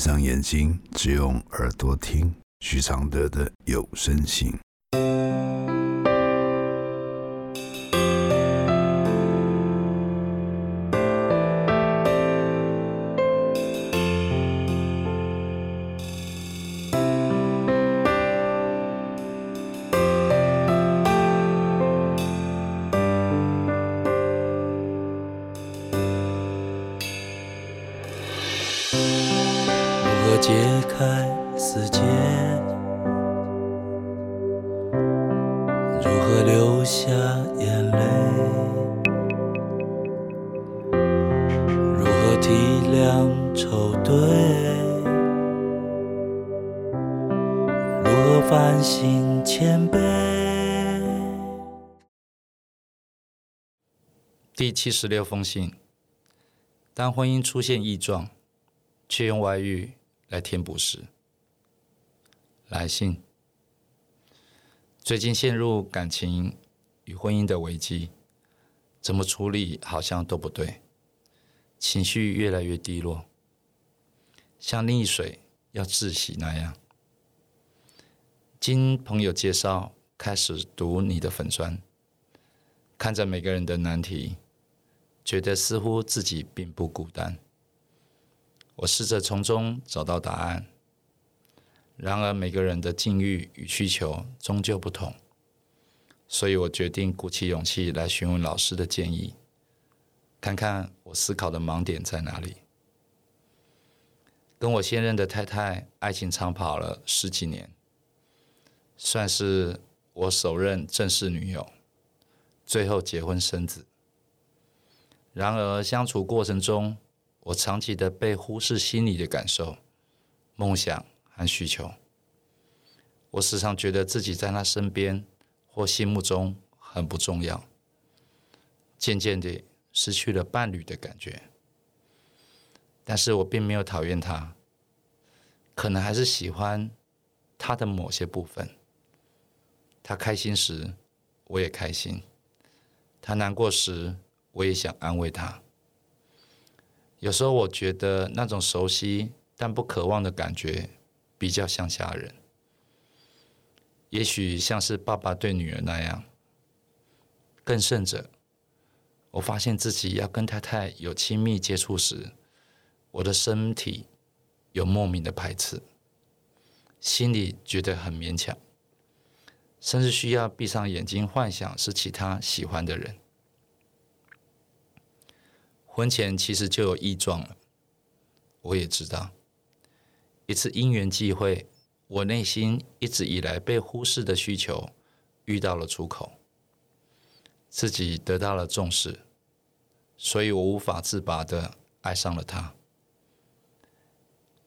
闭上眼睛，只用耳朵听徐常德的有声信。如何解开死结？如何流下眼泪？如何体谅愁对？如何反省谦卑？第七十六封信：当婚姻出现异状，却用外遇来填补时，来信。最近陷入感情与婚姻的危机，怎么处理好像都不对，情绪越来越低落，像溺水要窒息那样。经朋友介绍，开始读你的粉砖，看着每个人的难题。觉得似乎自己并不孤单。我试着从中找到答案，然而每个人的境遇与需求终究不同，所以我决定鼓起勇气来询问老师的建议，看看我思考的盲点在哪里。跟我现任的太太爱情长跑了十几年，算是我首任正式女友，最后结婚生子。然而，相处过程中，我长期的被忽视心理的感受、梦想和需求。我时常觉得自己在他身边或心目中很不重要，渐渐地失去了伴侣的感觉。但是我并没有讨厌他，可能还是喜欢他的某些部分。他开心时，我也开心；他难过时，我也想安慰他。有时候我觉得那种熟悉但不渴望的感觉，比较像家人。也许像是爸爸对女儿那样。更甚者，我发现自己要跟太太有亲密接触时，我的身体有莫名的排斥，心里觉得很勉强，甚至需要闭上眼睛幻想是其他喜欢的人。婚前其实就有异状了，我也知道。一次因缘际会，我内心一直以来被忽视的需求遇到了出口，自己得到了重视，所以我无法自拔的爱上了他。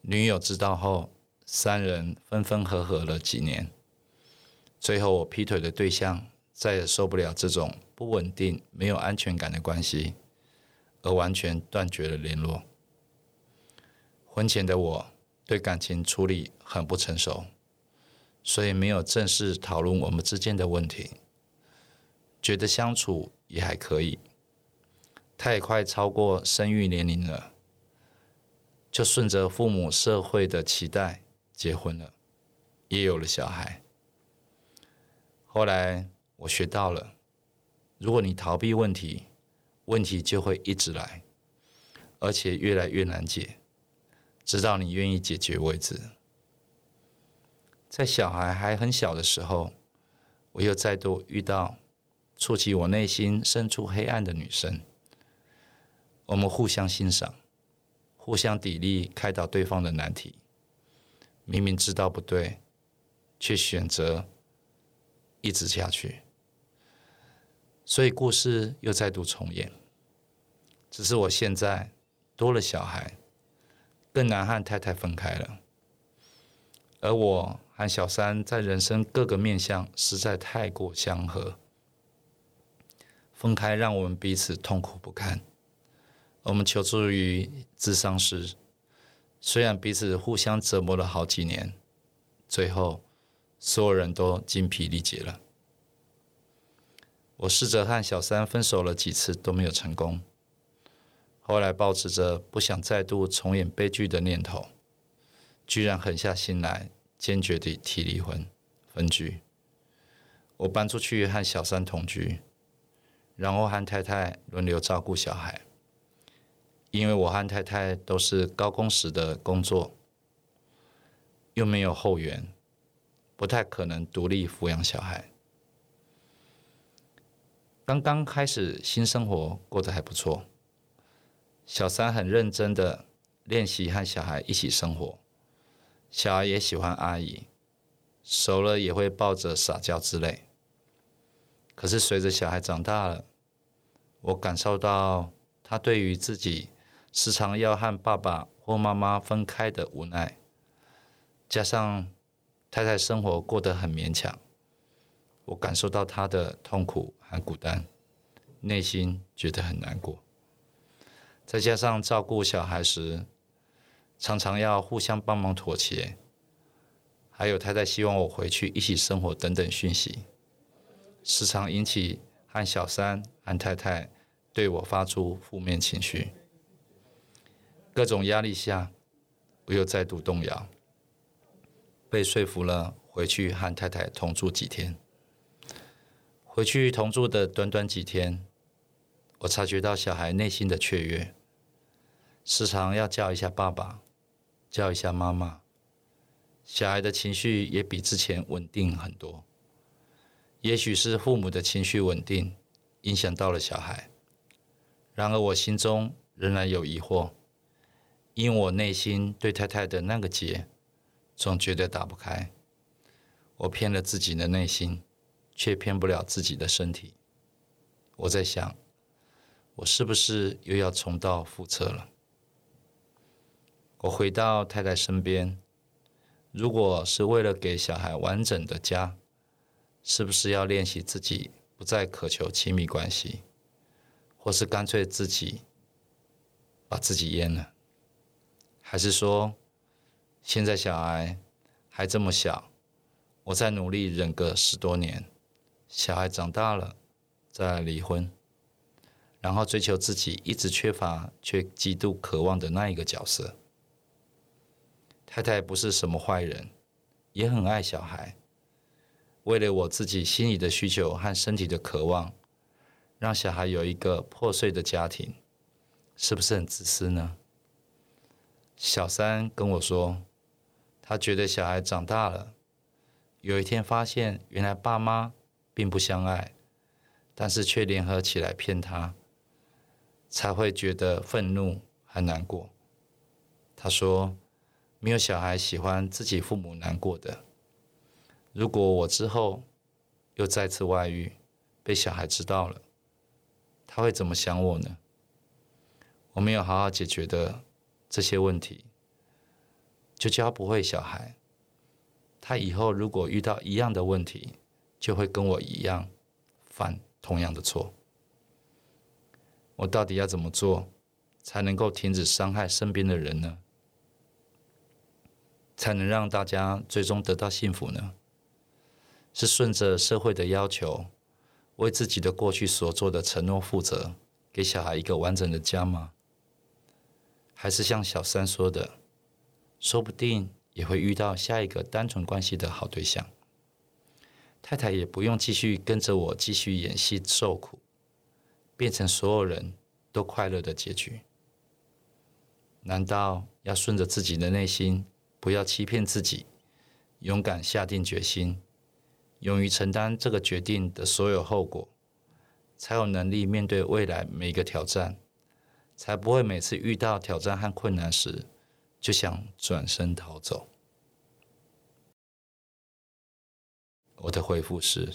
女友知道后，三人分分合合了几年，最后我劈腿的对象再也受不了这种不稳定、没有安全感的关系。而完全断绝了联络。婚前的我对感情处理很不成熟，所以没有正式讨论我们之间的问题。觉得相处也还可以，他也快超过生育年龄了，就顺着父母社会的期待结婚了，也有了小孩。后来我学到了，如果你逃避问题，问题就会一直来，而且越来越难解，直到你愿意解决为止。在小孩还很小的时候，我又再度遇到触及我内心深处黑暗的女生。我们互相欣赏，互相砥砺，开导对方的难题。明明知道不对，却选择一直下去。所以故事又再度重演。只是我现在多了小孩，更难和太太分开了。而我和小三在人生各个面向实在太过相合，分开让我们彼此痛苦不堪。我们求助于智商师，虽然彼此互相折磨了好几年，最后所有人都精疲力竭了。我试着和小三分手了几次都没有成功。后来，保持着不想再度重演悲剧的念头，居然狠下心来，坚决地提离婚分居。我搬出去和小三同居，然后和太太轮流照顾小孩。因为我和太太都是高工时的工作，又没有后援，不太可能独立抚养小孩。刚刚开始新生活过得还不错，小三很认真的练习和小孩一起生活，小孩也喜欢阿姨，熟了也会抱着撒娇之类。可是随着小孩长大了，我感受到他对于自己。时常要和爸爸或妈妈分开的无奈，加上太太生活过得很勉强，我感受到他的痛苦和孤单，内心觉得很难过。再加上照顾小孩时，常常要互相帮忙妥协，还有太太希望我回去一起生活等等讯息，时常引起和小三、和太太对我发出负面情绪。各种压力下，我又再度动摇，被说服了回去和太太同住几天。回去同住的短短几天，我察觉到小孩内心的雀跃，时常要叫一下爸爸，叫一下妈妈。小孩的情绪也比之前稳定很多。也许是父母的情绪稳定影响到了小孩，然而我心中仍然有疑惑。因我内心对太太的那个结，总觉得打不开。我骗了自己的内心，却骗不了自己的身体。我在想，我是不是又要重蹈覆辙了？我回到太太身边，如果是为了给小孩完整的家，是不是要练习自己不再渴求亲密关系，或是干脆自己把自己淹了？还是说，现在小孩还这么小，我再努力忍个十多年，小孩长大了再离婚，然后追求自己一直缺乏却极度渴望的那一个角色。太太不是什么坏人，也很爱小孩。为了我自己心里的需求和身体的渴望，让小孩有一个破碎的家庭，是不是很自私呢？小三跟我说，他觉得小孩长大了，有一天发现原来爸妈并不相爱，但是却联合起来骗他，才会觉得愤怒和难过。他说，没有小孩喜欢自己父母难过的。如果我之后又再次外遇，被小孩知道了，他会怎么想我呢？我没有好好解决的。这些问题就教不会小孩，他以后如果遇到一样的问题，就会跟我一样犯同样的错。我到底要怎么做才能够停止伤害身边的人呢？才能让大家最终得到幸福呢？是顺着社会的要求，为自己的过去所做的承诺负责，给小孩一个完整的家吗？还是像小三说的，说不定也会遇到下一个单纯关系的好对象。太太也不用继续跟着我继续演戏受苦，变成所有人都快乐的结局。难道要顺着自己的内心，不要欺骗自己，勇敢下定决心，勇于承担这个决定的所有后果，才有能力面对未来每一个挑战？才不会每次遇到挑战和困难时，就想转身逃走。我的回复是：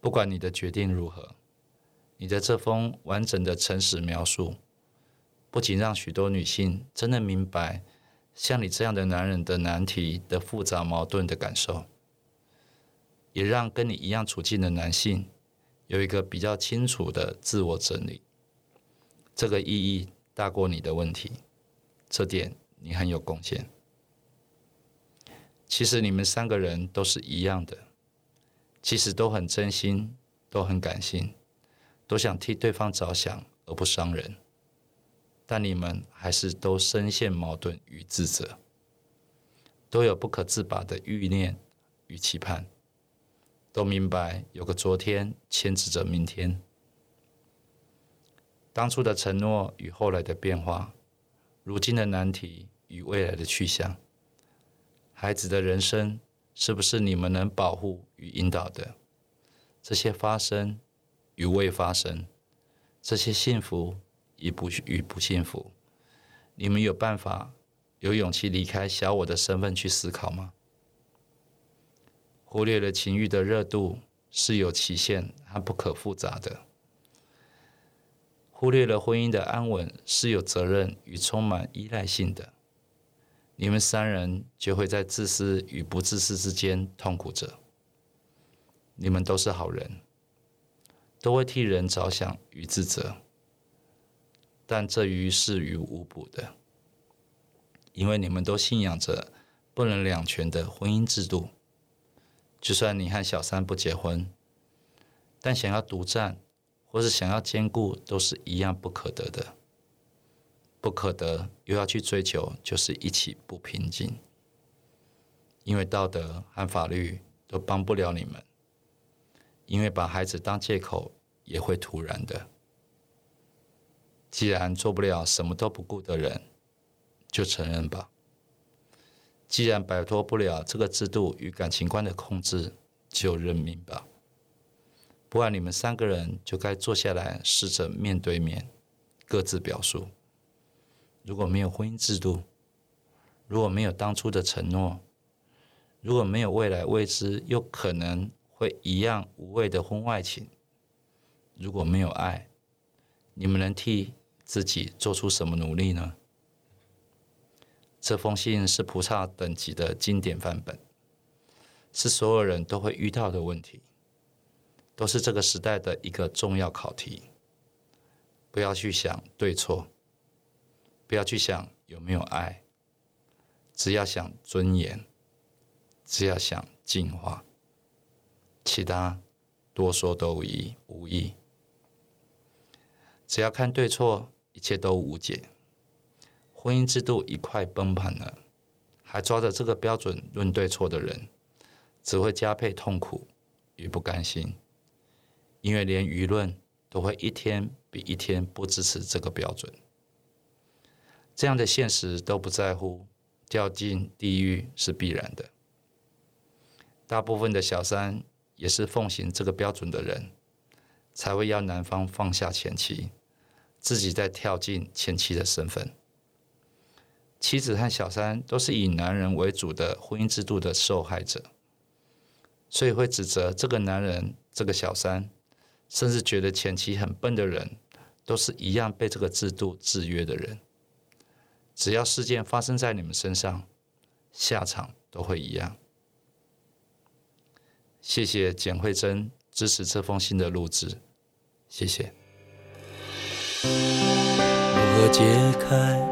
不管你的决定如何，你的这封完整的诚实描述，不仅让许多女性真的明白像你这样的男人的难题的复杂矛盾的感受，也让跟你一样处境的男性。有一个比较清楚的自我整理，这个意义大过你的问题，这点你很有贡献。其实你们三个人都是一样的，其实都很真心，都很感性，都想替对方着想而不伤人。但你们还是都深陷矛盾与自责，都有不可自拔的欲念与期盼，都明白有个昨天牵制着明天，当初的承诺与后来的变化，如今的难题与未来的去向，孩子的人生是不是你们能保护与引导的？这些发生与未发生，这些幸福与不与不幸福，你们有办法、有勇气离开小我的身份去思考吗？忽略了情欲的热度是有期限和不可复杂的。忽略了婚姻的安稳是有责任与充满依赖性的，你们三人就会在自私与不自私之间痛苦着。你们都是好人，都会替人着想与自责，但这于事于无补的，因为你们都信仰着不能两全的婚姻制度。就算你和小三不结婚，但想要独占。或是想要兼顾，都是一样不可得的。不可得，又要去追求，就是一起不平静。因为道德和法律都帮不了你们。因为把孩子当借口，也会突然的。既然做不了什么都不顾的人，就承认吧。既然摆脱不了这个制度与感情观的控制，就认命吧。不然，你们三个人就该坐下来，试着面对面，各自表述。如果没有婚姻制度，如果没有当初的承诺，如果没有未来未知又可能会一样无谓的婚外情，如果没有爱，你们能替自己做出什么努力呢？这封信是菩萨等级的经典范本，是所有人都会遇到的问题。都是这个时代的一个重要考题。不要去想对错，不要去想有没有爱，只要想尊严，只要想进化，其他多说都无益。无益。只要看对错，一切都无解。婚姻制度一块崩盘了，还抓着这个标准论对错的人，只会加倍痛苦与不甘心。因为连舆论都会一天比一天不支持这个标准，这样的现实都不在乎，掉进地狱是必然的。大部分的小三也是奉行这个标准的人，才会要男方放下前妻，自己再跳进前妻的身份。妻子和小三都是以男人为主的婚姻制度的受害者，所以会指责这个男人，这个小三。甚至觉得前妻很笨的人，都是一样被这个制度制约的人。只要事件发生在你们身上，下场都会一样。谢谢简慧珍支持这封信的录制，谢谢。如何解开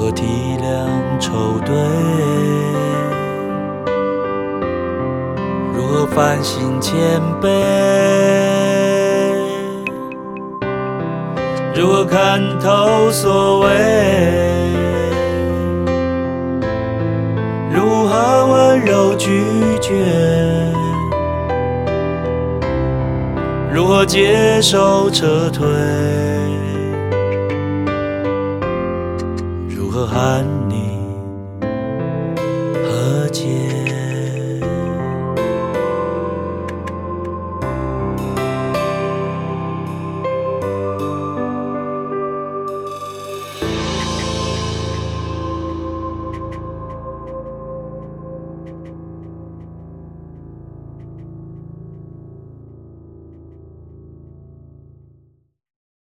如何体谅愁对？如何反省谦卑？如何看透所谓？如何温柔拒绝？如何接受撤退？寒